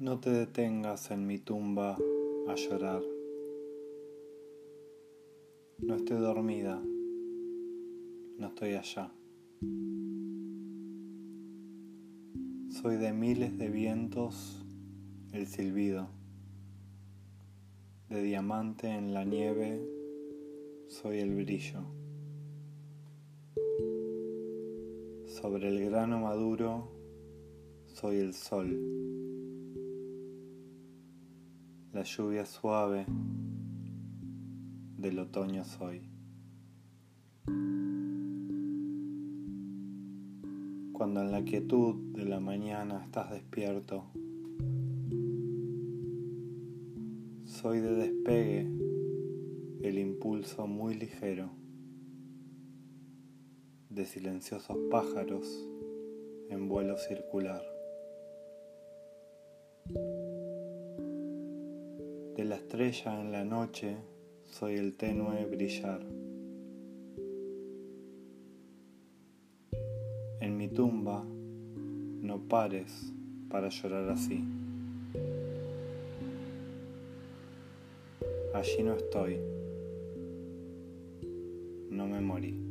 No te detengas en mi tumba a llorar. No estoy dormida, no estoy allá. Soy de miles de vientos el silbido, de diamante en la nieve soy el brillo. Sobre el grano maduro soy el sol, la lluvia suave del otoño soy. Cuando en la quietud de la mañana estás despierto, soy de despegue el impulso muy ligero de silenciosos pájaros en vuelo circular. De la estrella en la noche soy el tenue brillar. En mi tumba no pares para llorar así. Allí no estoy. No me morí.